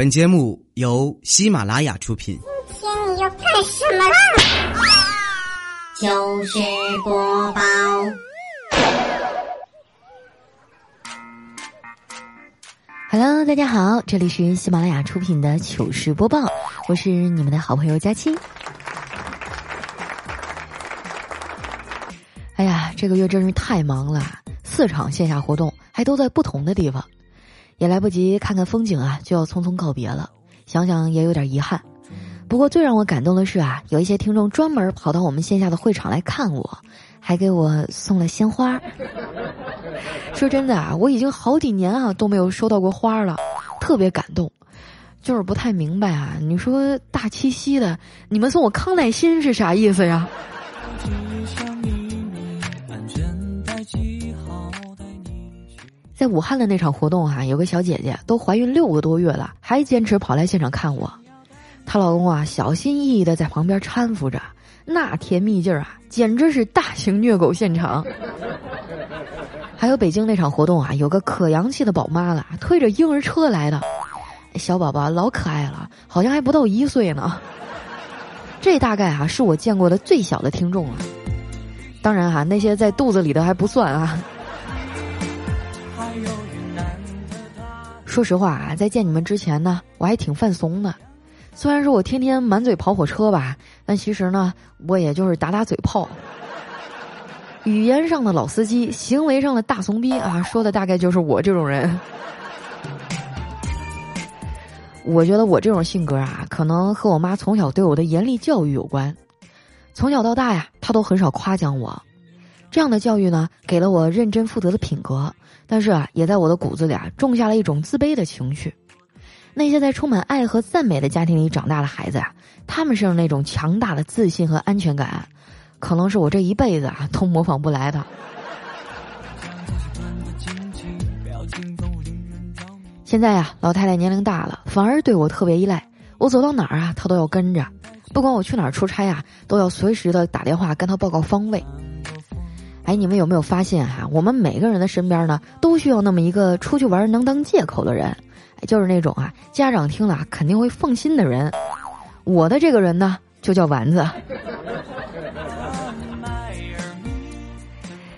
本节目由喜马拉雅出品。今天你要干什么啦？糗事播报。Hello，大家好，这里是喜马拉雅出品的糗事播报，我是你们的好朋友佳期。哎呀，这个月真是太忙了，四场线下活动还都在不同的地方，也来不及看看风景啊，就要匆匆告别了。想想也有点遗憾。不过最让我感动的是啊，有一些听众专门跑到我们线下的会场来看我，还给我送了鲜花。说真的啊，我已经好几年啊都没有收到过花了，特别感动。就是不太明白啊，你说大七夕的，你们送我康乃馨是啥意思呀？在武汉的那场活动哈，有个小姐姐都怀孕六个多月了，还坚持跑来现场看我。她老公啊，小心翼翼的在旁边搀扶着，那甜蜜劲儿啊，简直是大型虐狗现场。还有北京那场活动啊，有个可洋气的宝妈了，推着婴儿车来的，小宝宝老可爱了，好像还不到一岁呢。这大概啊，是我见过的最小的听众了。当然哈，那些在肚子里的还不算啊。说实话啊，在见你们之前呢，我还挺犯怂的。虽然说我天天满嘴跑火车吧，但其实呢，我也就是打打嘴炮。语言上的老司机，行为上的大怂逼啊，说的大概就是我这种人。我觉得我这种性格啊，可能和我妈从小对我的严厉教育有关。从小到大呀，她都很少夸奖我。这样的教育呢，给了我认真负责的品格，但是啊，也在我的骨子里啊，种下了一种自卑的情绪。那些在充满爱和赞美的家庭里长大的孩子啊，他们身上那种强大的自信和安全感，可能是我这一辈子啊都模仿不来的。现在呀，老太太年龄大了，反而对我特别依赖，我走到哪儿啊，她都要跟着，不管我去哪儿出差啊，都要随时的打电话跟她报告方位。哎，你们有没有发现哈？我们每个人的身边呢，都需要那么一个出去玩能当借口的人，就是那种啊，家长听了肯定会放心的人。我的这个人呢，就叫丸子。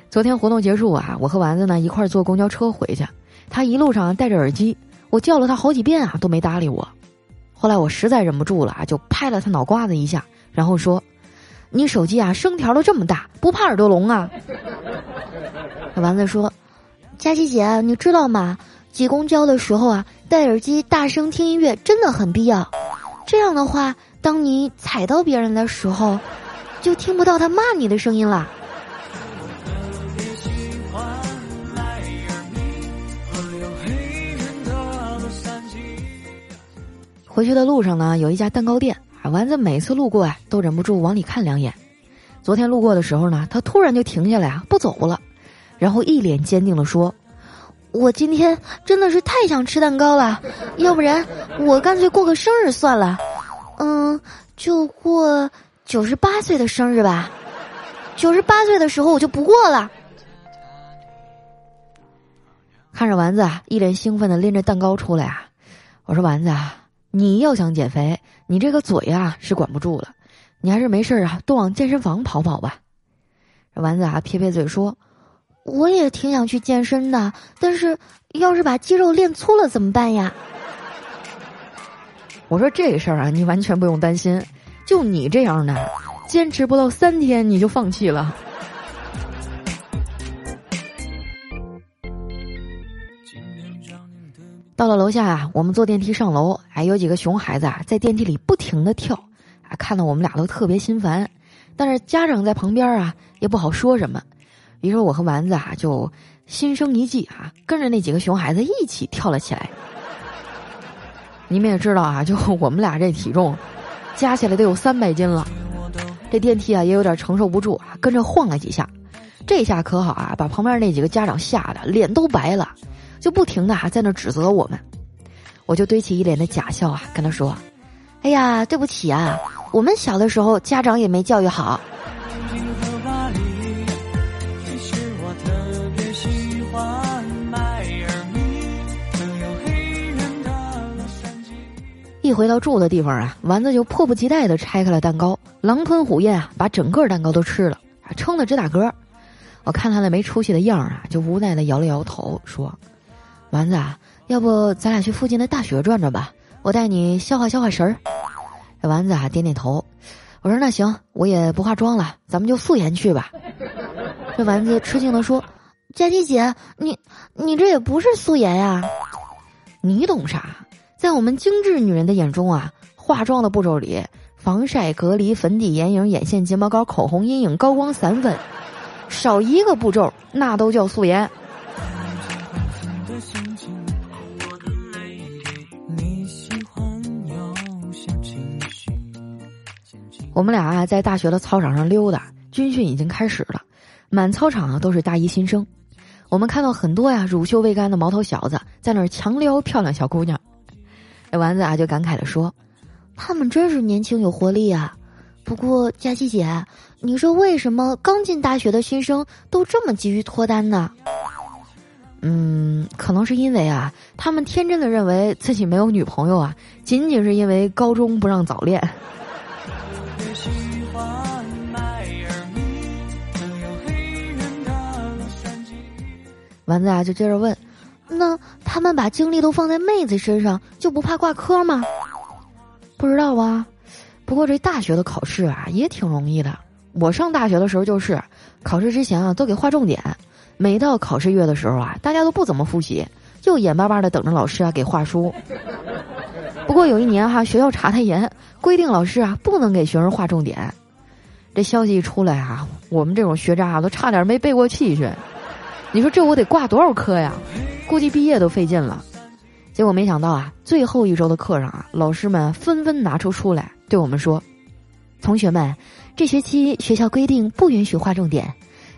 昨天活动结束啊，我和丸子呢一块坐公交车回去，他一路上戴着耳机，我叫了他好几遍啊，都没搭理我。后来我实在忍不住了啊，就拍了他脑瓜子一下，然后说。你手机啊，声调都这么大，不怕耳朵聋啊？丸子说：“佳琪姐，你知道吗？挤公交的时候啊，戴耳机大声听音乐真的很必要。这样的话，当你踩到别人的时候，就听不到他骂你的声音了。”回去的路上呢，有一家蛋糕店。啊丸子每次路过啊，都忍不住往里看两眼。昨天路过的时候呢，他突然就停下来啊，不走了，然后一脸坚定的说：“我今天真的是太想吃蛋糕了，要不然我干脆过个生日算了，嗯，就过九十八岁的生日吧。九十八岁的时候我就不过了。”看着丸子啊，一脸兴奋的拎着蛋糕出来啊，我说：“丸子啊。”你要想减肥，你这个嘴啊是管不住了，你还是没事啊，多往健身房跑跑吧。丸子啊撇撇嘴说：“我也挺想去健身的，但是要是把肌肉练粗了怎么办呀？”我说这事儿啊，你完全不用担心，就你这样的，坚持不到三天你就放弃了。到了楼下啊，我们坐电梯上楼，还有几个熊孩子啊在电梯里不停的跳，啊，看到我们俩都特别心烦。但是家长在旁边啊，也不好说什么。于是我和丸子啊就心生一计啊，跟着那几个熊孩子一起跳了起来。你们也知道啊，就我们俩这体重，加起来得有三百斤了。这电梯啊也有点承受不住啊，跟着晃了几下。这下可好啊，把旁边那几个家长吓得脸都白了。就不停的啊在那指责我们，我就堆起一脸的假笑啊，跟他说：“哎呀，对不起啊，我们小的时候家长也没教育好。”一回到住的地方啊，丸子就迫不及待地拆开了蛋糕，狼吞虎咽啊，把整个蛋糕都吃了，撑得直打嗝。我看他那没出息的样儿啊，就无奈地摇了摇头，说：“丸子，啊，要不咱俩去附近的大学转转吧，我带你消化消化神儿。”丸子啊点点头，我说：“那行，我也不化妆了，咱们就素颜去吧。”这丸子吃惊地说：“佳琪姐，你你这也不是素颜呀？你懂啥？在我们精致女人的眼中啊，化妆的步骤里，防晒、隔离、粉底、眼影、眼线、睫毛膏、口红、阴影、高光、散粉。”少一个步骤，那都叫素颜。我们俩啊，在大学的操场上溜达，军训已经开始了，满操场啊都是大一新生。我们看到很多呀乳臭未干的毛头小子在那儿强撩漂亮小姑娘。这丸子啊就感慨的说：“他们真是年轻有活力啊。”不过佳琪姐。你说为什么刚进大学的新生都这么急于脱单呢？嗯，可能是因为啊，他们天真的认为自己没有女朋友啊，仅仅是因为高中不让早恋。丸子啊，就接着问：那他们把精力都放在妹子身上，就不怕挂科吗？不知道啊，不过这大学的考试啊，也挺容易的。我上大学的时候就是，考试之前啊都给划重点，每到考试月的时候啊，大家都不怎么复习，就眼巴巴的等着老师啊给划书。不过有一年哈，学校查太严，规定老师啊不能给学生划重点。这消息一出来啊，我们这种学渣啊都差点没背过气去。你说这我得挂多少科呀？估计毕业都费劲了。结果没想到啊，最后一周的课上啊，老师们纷纷拿出书来对我们说：“同学们。”这学期学校规定不允许画重点，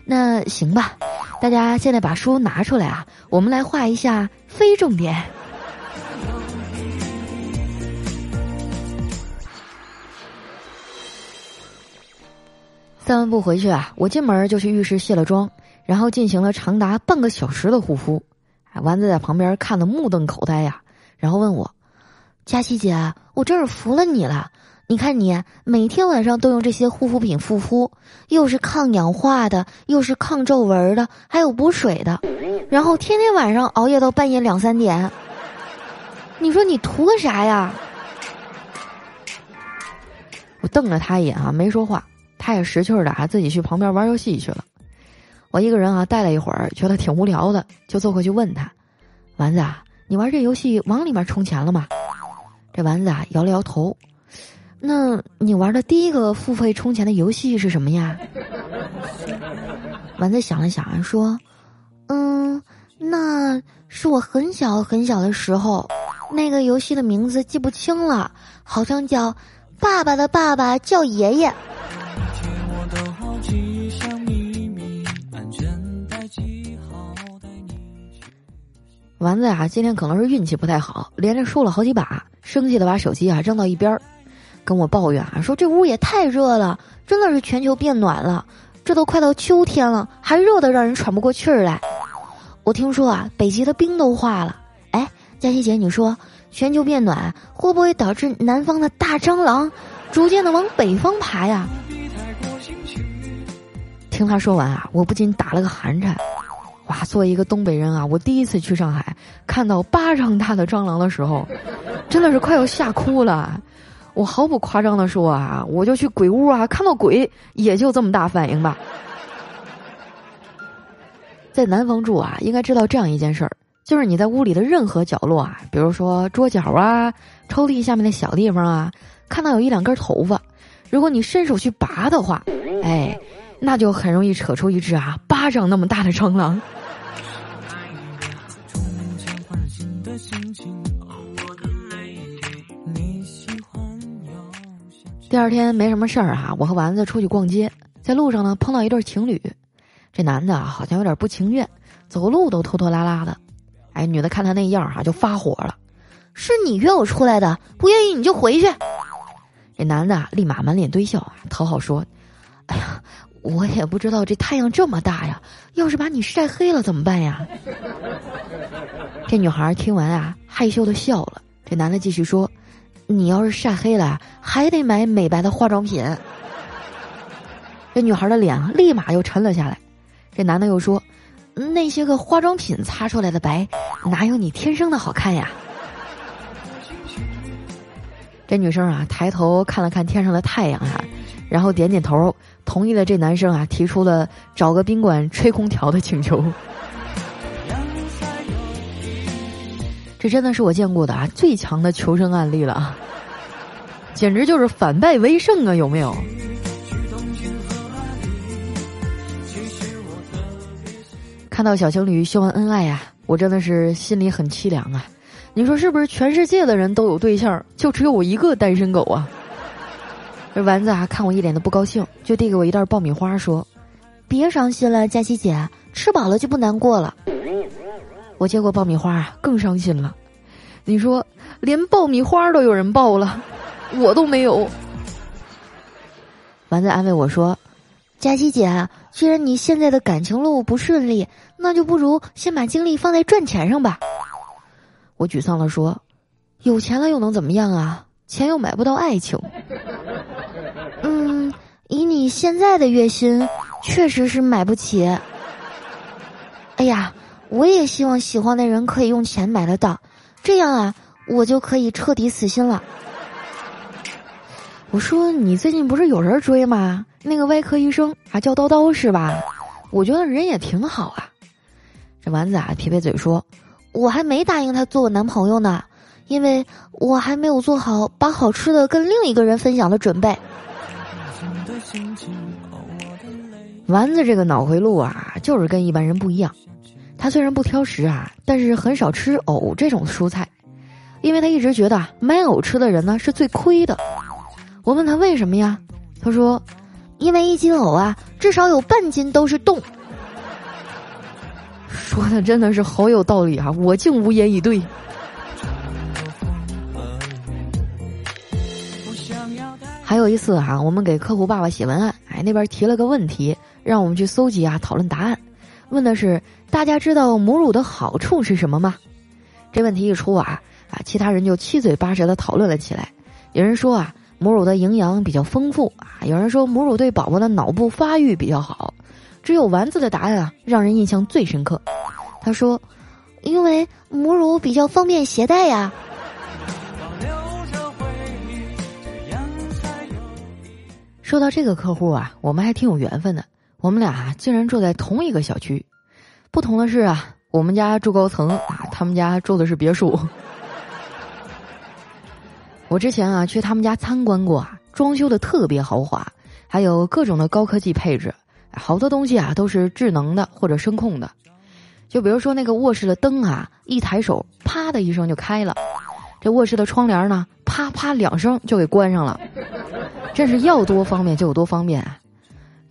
那行吧，大家现在把书拿出来啊，我们来画一下非重点。散完步回去啊，我进门就去浴室卸了妆，然后进行了长达半个小时的护肤。丸子在旁边看得目瞪口呆呀，然后问我：“佳琪姐，我真是服了你了。”你看你每天晚上都用这些护肤品护肤，又是抗氧化的，又是抗皱纹的，还有补水的，然后天天晚上熬夜到半夜两三点。你说你图个啥呀？我瞪了他一眼啊，没说话。他也识趣的啊，自己去旁边玩游戏去了。我一个人啊，待了一会儿，觉得挺无聊的，就坐过去问他：“丸子，啊，你玩这游戏往里面充钱了吗？”这丸子啊，摇了摇头。那你玩的第一个付费充钱的游戏是什么呀？丸子想了想说：“嗯，那是我很小很小的时候，那个游戏的名字记不清了，好像叫《爸爸的爸爸叫爷爷》。”丸子啊，今天可能是运气不太好，连着输了好几把，生气的把手机啊扔到一边儿。跟我抱怨啊，说这屋也太热了，真的是全球变暖了，这都快到秋天了，还热的让人喘不过气儿来。我听说啊，北极的冰都化了。哎，佳琪姐，你说全球变暖会不会导致南方的大蟑螂逐渐的往北方爬呀？听他说完啊，我不禁打了个寒颤。哇，作为一个东北人啊，我第一次去上海看到巴掌大的蟑螂的时候，真的是快要吓哭了。我毫不夸张的说啊，我就去鬼屋啊，看到鬼也就这么大反应吧。在南方住啊，应该知道这样一件事儿，就是你在屋里的任何角落啊，比如说桌角啊、抽屉下面的小地方啊，看到有一两根头发，如果你伸手去拔的话，哎，那就很容易扯出一只啊巴掌那么大的蟑螂。第二天没什么事儿哈，我和丸子出去逛街，在路上呢碰到一对情侣，这男的啊好像有点不情愿，走路都拖拖拉拉的，哎，女的看他那样哈就发火了，是你约我出来的，不愿意你就回去。这男的立马满脸堆笑啊，讨好说：“哎呀，我也不知道这太阳这么大呀，要是把你晒黑了怎么办呀？”这女孩听完啊，害羞的笑了。这男的继续说。你要是晒黑了，还得买美白的化妆品。”这女孩的脸立马又沉了下来。这男的又说：“那些个化妆品擦出来的白，哪有你天生的好看呀？”这女生啊，抬头看了看天上的太阳啊，然后点点头，同意了这男生啊提出了找个宾馆吹空调的请求。这真的是我见过的啊最强的求生案例了啊，简直就是反败为胜啊！有没有？看到小情侣秀恩恩爱呀，我真的是心里很凄凉啊！你说是不是？全世界的人都有对象，就只有我一个单身狗啊！这丸子啊，看我一脸的不高兴，就递给我一袋爆米花，说：“别伤心了，佳琪姐，吃饱了就不难过了。”我接过爆米花啊，更伤心了。你说，连爆米花都有人爆了，我都没有。丸子安慰我说：“佳琪姐，既然你现在的感情路不顺利，那就不如先把精力放在赚钱上吧。”我沮丧的说：“有钱了又能怎么样啊？钱又买不到爱情。”以你现在的月薪，确实是买不起。哎呀。我也希望喜欢的人可以用钱买得到，这样啊，我就可以彻底死心了。我说你最近不是有人追吗？那个外科医生啊，叫叨叨是吧？我觉得人也挺好啊。这丸子啊，撇撇嘴说：“我还没答应他做我男朋友呢，因为我还没有做好把好吃的跟另一个人分享的准备。”丸子这个脑回路啊，就是跟一般人不一样。他虽然不挑食啊，但是很少吃藕这种蔬菜，因为他一直觉得买藕吃的人呢是最亏的。我问他为什么呀？他说：“因为一斤藕啊，至少有半斤都是洞。”说的真的是好有道理啊！我竟无言以对。还有一次哈，我们给客户爸爸写文案，哎，那边提了个问题，让我们去搜集啊，讨论答案。问的是大家知道母乳的好处是什么吗？这问题一出啊啊，其他人就七嘴八舌的讨论了起来。有人说啊，母乳的营养比较丰富啊；有人说母乳对宝宝的脑部发育比较好。只有丸子的答案啊，让人印象最深刻。他说：“因为母乳比较方便携带呀。”说到这个客户啊，我们还挺有缘分的。我们俩竟然住在同一个小区，不同的是啊，我们家住高层啊，他们家住的是别墅。我之前啊去他们家参观过啊，装修的特别豪华，还有各种的高科技配置，好多东西啊都是智能的或者声控的。就比如说那个卧室的灯啊，一抬手啪的一声就开了；这卧室的窗帘呢，啪啪两声就给关上了。真是要多方便就有多方便啊！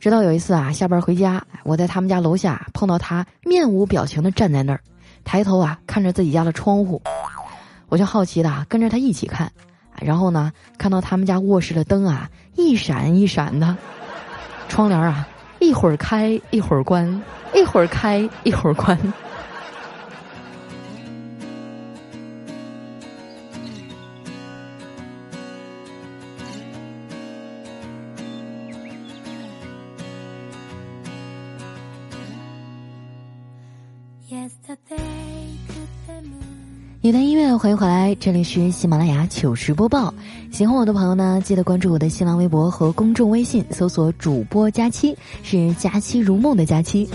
直到有一次啊，下班回家，我在他们家楼下碰到他，面无表情的站在那儿，抬头啊看着自己家的窗户，我就好奇的跟着他一起看，然后呢，看到他们家卧室的灯啊一闪一闪的，窗帘啊一会儿开一会儿关，一会儿开一会儿关。你的音乐，欢迎回来，这里是喜马拉雅糗事播报。喜欢我的朋友呢，记得关注我的新浪微博和公众微信，搜索“主播佳期”，是“佳期如梦”的佳期。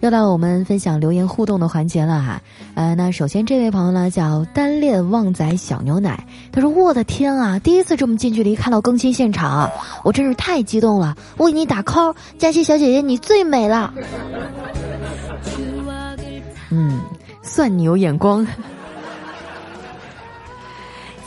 又到我们分享留言互动的环节了哈。呃，那首先这位朋友呢叫单恋旺仔小牛奶，他说：“我的天啊，第一次这么近距离看到更新现场，我真是太激动了！我给你打 call，佳期小姐姐你最美了。”嗯。算你有眼光。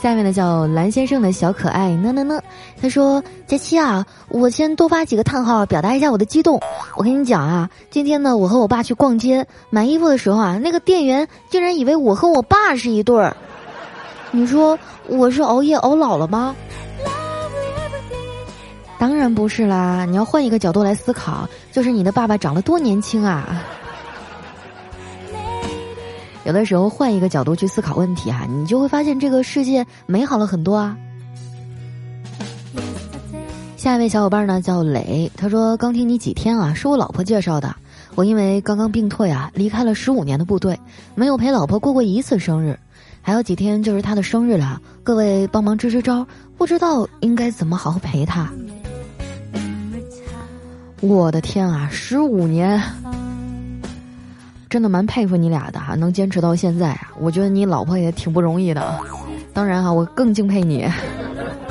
下面呢叫蓝先生的小可爱呢呢呢，他说：“佳期啊，我先多发几个叹号，表达一下我的激动。我跟你讲啊，今天呢，我和我爸去逛街买衣服的时候啊，那个店员竟然以为我和我爸是一对儿。你说我是熬夜熬老了吗？当然不是啦，你要换一个角度来思考，就是你的爸爸长得多年轻啊。”有的时候换一个角度去思考问题啊，你就会发现这个世界美好了很多啊。下一位小伙伴呢叫磊，他说刚听你几天啊，是我老婆介绍的。我因为刚刚病退啊，离开了十五年的部队，没有陪老婆过过一次生日，还有几天就是她的生日了。各位帮忙支支招，不知道应该怎么好好陪她。我的天啊，十五年，真的蛮佩服你俩的哈，能坚持到现在啊！我觉得你老婆也挺不容易的，当然哈，我更敬佩你。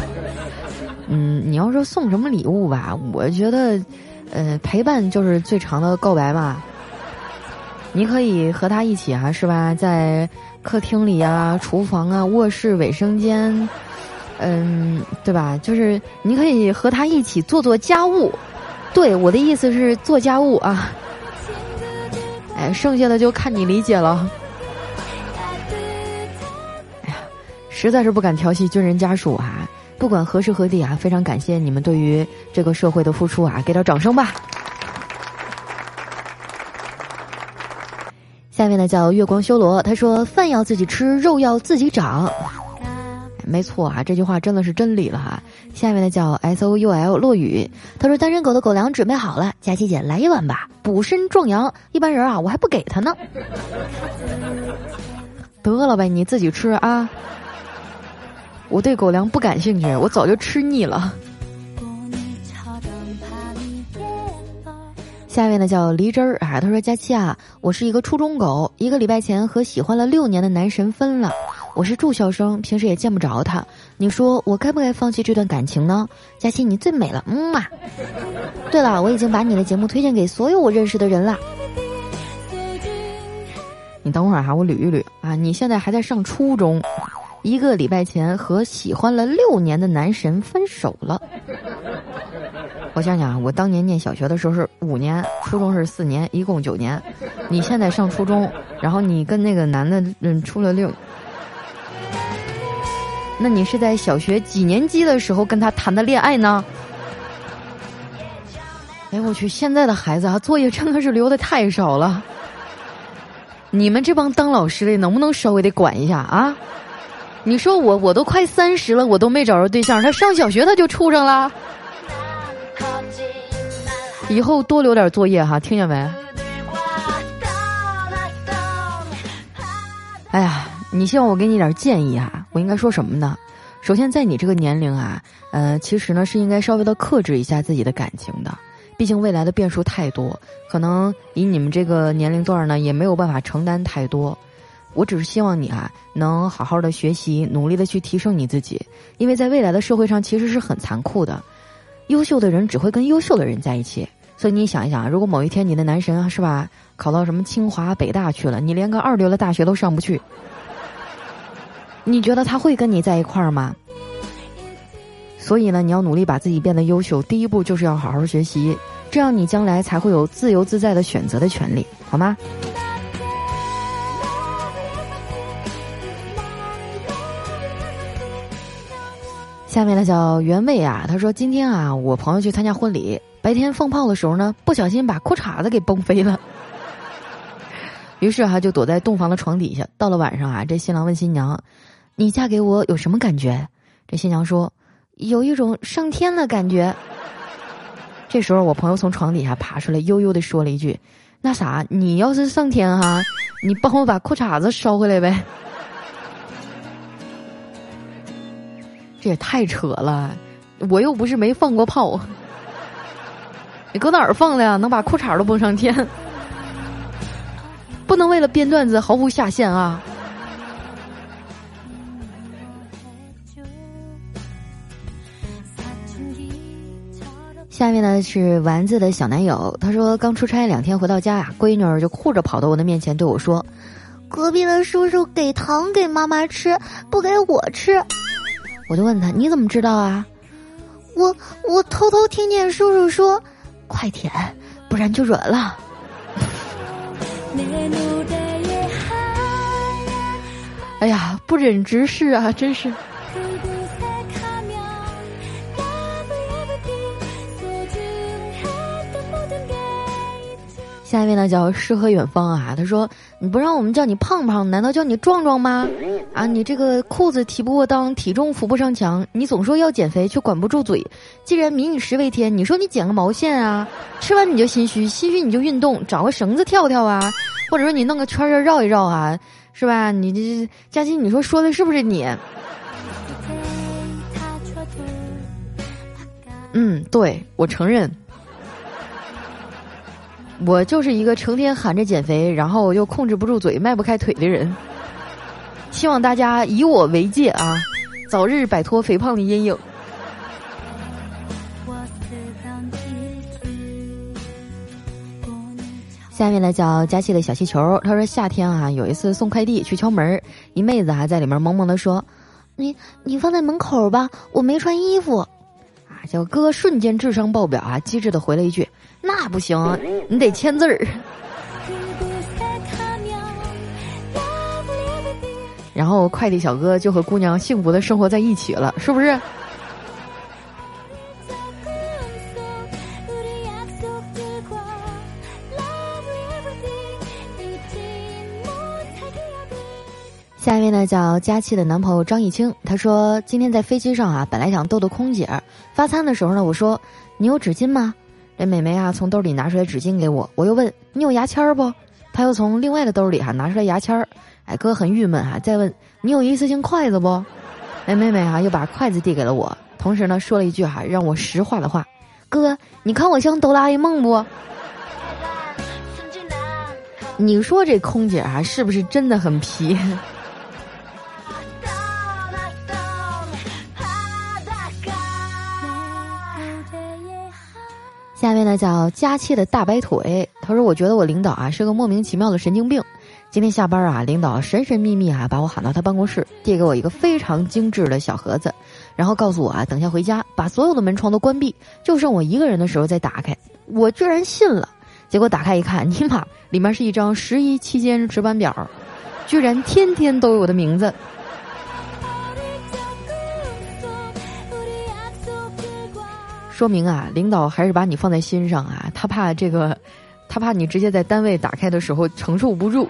嗯，你要说送什么礼物吧，我觉得，呃，陪伴就是最长的告白嘛。你可以和他一起啊，是吧？在客厅里啊、厨房啊、卧室、卫生间，嗯，对吧？就是你可以和他一起做做家务。对，我的意思是做家务啊。哎，剩下的就看你理解了。哎呀，实在是不敢调戏军人家属啊！不管何时何地啊，非常感谢你们对于这个社会的付出啊，给点掌声吧。下面呢叫月光修罗，他说饭要自己吃，肉要自己长。没错啊，这句话真的是真理了哈。下面的叫 S O U L 落雨，他说单身狗的狗粮准备好了，佳琪姐来一碗吧，补身壮阳。一般人啊，我还不给他呢。得了呗，你自己吃啊。我对狗粮不感兴趣，我早就吃腻了。下面呢叫梨汁儿啊，他说佳期啊，我是一个初中狗，一个礼拜前和喜欢了六年的男神分了。我是住校生，平时也见不着他。你说我该不该放弃这段感情呢？佳琪，你最美了，嗯嘛。对了，我已经把你的节目推荐给所有我认识的人了。你等会儿哈，我捋一捋啊。你现在还在上初中，一个礼拜前和喜欢了六年的男神分手了。我想想啊，我当年念小学的时候是五年，初中是四年，一共九年。你现在上初中，然后你跟那个男的嗯处了六。那你是在小学几年级的时候跟他谈的恋爱呢？哎，我去，现在的孩子啊，作业真的是留的太少了。你们这帮当老师的能不能稍微得管一下啊？你说我我都快三十了，我都没找着对象，他上小学他就处上了。以后多留点作业哈，听见没？哎呀。你希望我给你点建议啊？我应该说什么呢？首先，在你这个年龄啊，呃，其实呢是应该稍微的克制一下自己的感情的。毕竟未来的变数太多，可能以你们这个年龄段呢，也没有办法承担太多。我只是希望你啊，能好好的学习，努力的去提升你自己。因为在未来的社会上，其实是很残酷的，优秀的人只会跟优秀的人在一起。所以你想一想，如果某一天你的男神，是吧，考到什么清华、北大去了，你连个二流的大学都上不去。你觉得他会跟你在一块儿吗？所以呢，你要努力把自己变得优秀。第一步就是要好好学习，这样你将来才会有自由自在的选择的权利，好吗？下面的叫原味啊，他说今天啊，我朋友去参加婚礼，白天放炮的时候呢，不小心把裤衩子给崩飞了。于是哈，就躲在洞房的床底下。到了晚上啊，这新郎问新娘。你嫁给我有什么感觉？这新娘说，有一种上天的感觉。这时候，我朋友从床底下爬出来，悠悠的说了一句：“那啥，你要是上天哈，你帮我把裤衩子捎回来呗。”这也太扯了，我又不是没放过炮，你搁哪儿放的呀？能把裤衩都蹦上天？不能为了编段子毫无下限啊！呢是丸子的小男友，他说刚出差两天回到家呀，闺女儿就哭着跑到我的面前对我说：“隔壁的叔叔给糖给妈妈吃，不给我吃。”我就问他：“你怎么知道啊？”我我偷偷听见叔叔说：“快舔，不然就软了。”哎呀，不忍直视啊，真是。下一位呢叫诗和远方啊，他说：“你不让我们叫你胖胖，难道叫你壮壮吗？啊，你这个裤子提不过裆，体重扶不上墙，你总说要减肥，却管不住嘴。既然民以食为天，你说你减个毛线啊？吃完你就心虚，心虚你就运动，找个绳子跳跳啊，或者说你弄个圈圈绕一绕啊，是吧？你这佳欣，你说说的是不是你？嗯，对我承认。”我就是一个成天喊着减肥，然后又控制不住嘴、迈不开腿的人。希望大家以我为戒啊，早日摆脱肥胖的阴影。下面呢叫佳琪的小气球，他说夏天啊有一次送快递去敲门，一妹子还在里面萌萌的说：“你你放在门口吧，我没穿衣服。”啊，小哥瞬间智商爆表啊，机智的回了一句。那不行，你得签字儿。然后快递小哥就和姑娘幸福的生活在一起了，是不是？下一位呢，叫佳琪的男朋友张艺清，他说今天在飞机上啊，本来想逗逗空姐，发餐的时候呢，我说你有纸巾吗？这美眉啊，从兜里拿出来纸巾给我，我又问你有牙签儿不？她又从另外的兜里哈拿出来牙签儿。哎，哥很郁闷哈，再问你有一次性筷子不？哎，妹妹哈又把筷子递给了我，同时呢说了一句哈让我石化的话：哥，你看我像哆啦 A 梦不？你说这空姐啊是不是真的很皮？呢叫佳期的大白腿，他说：“我觉得我领导啊是个莫名其妙的神经病。今天下班啊，领导神神秘秘啊把我喊到他办公室，递给我一个非常精致的小盒子，然后告诉我啊，等下回家把所有的门窗都关闭，就剩我一个人的时候再打开。我居然信了，结果打开一看，尼玛，里面是一张十一期间值班表，居然天天都有我的名字。”说明啊，领导还是把你放在心上啊，他怕这个，他怕你直接在单位打开的时候承受不住。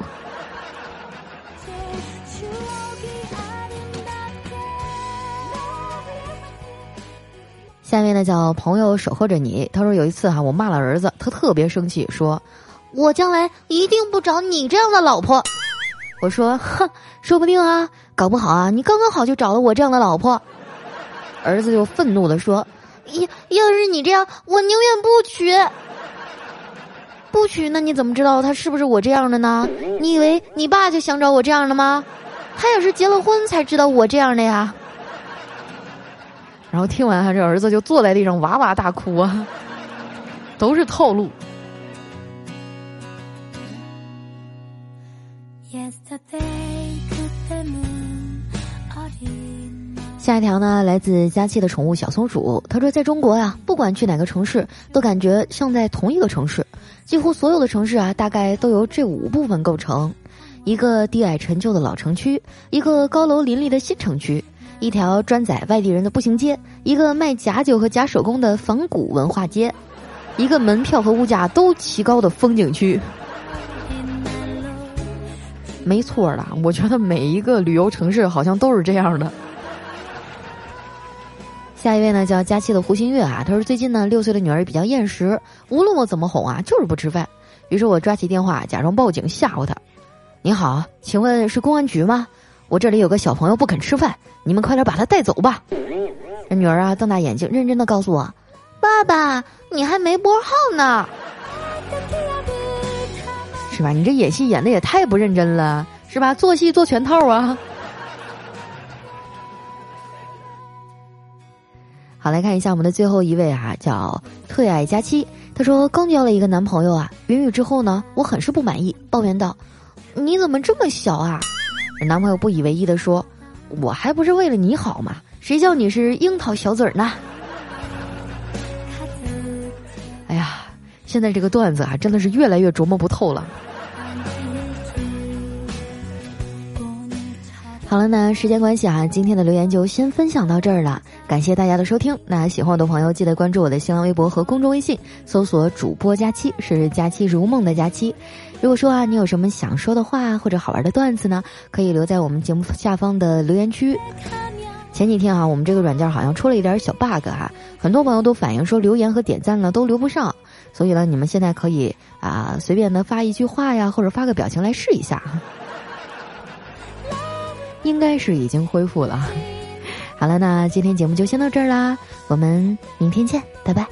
下面呢叫朋友守候着你，他说有一次哈，我骂了儿子，他特别生气，说：“我将来一定不找你这样的老婆。”我说：“哼，说不定啊，搞不好啊，你刚刚好就找了我这样的老婆。”儿子就愤怒的说。要要是你这样，我宁愿不娶。不娶，那你怎么知道他是不是我这样的呢？你以为你爸就想找我这样的吗？他也是结了婚才知道我这样的呀。然后听完，他这儿子就坐在地上哇哇大哭啊，都是套路。下一条呢，来自佳期的宠物小松鼠。他说，在中国呀，不管去哪个城市，都感觉像在同一个城市。几乎所有的城市啊，大概都由这五部分构成：一个低矮陈旧的老城区，一个高楼林立的新城区，一条专载外地人的步行街，一个卖假酒和假手工的仿古文化街，一个门票和物价都奇高的风景区。没错啦，我觉得每一个旅游城市好像都是这样的。下一位呢叫佳期的胡新月啊，他说最近呢六岁的女儿比较厌食，无论我怎么哄啊，就是不吃饭。于是我抓起电话假装报警吓唬她：“你好，请问是公安局吗？我这里有个小朋友不肯吃饭，你们快点把他带走吧。”这女儿啊瞪大眼睛，认真的告诉我：“爸爸，你还没拨号呢，是吧？你这演戏演的也太不认真了，是吧？做戏做全套啊。”好，来看一下我们的最后一位啊，叫特爱佳期。他说刚交了一个男朋友啊，云雨之后呢，我很是不满意，抱怨道：“你怎么这么小啊？”男朋友不以为意的说：“我还不是为了你好嘛，谁叫你是樱桃小嘴儿呢？”哎呀，现在这个段子啊，真的是越来越琢磨不透了。好了，那时间关系啊，今天的留言就先分享到这儿了。感谢大家的收听。那喜欢我的朋友，记得关注我的新浪微博和公众微信，搜索“主播佳期”，是“佳期如梦”的佳期。如果说啊，你有什么想说的话或者好玩的段子呢，可以留在我们节目下方的留言区。前几天啊，我们这个软件好像出了一点小 bug 哈，很多朋友都反映说留言和点赞呢都留不上，所以呢，你们现在可以啊随便的发一句话呀，或者发个表情来试一下。应该是已经恢复了。好了，那今天节目就先到这儿啦，我们明天见，拜拜。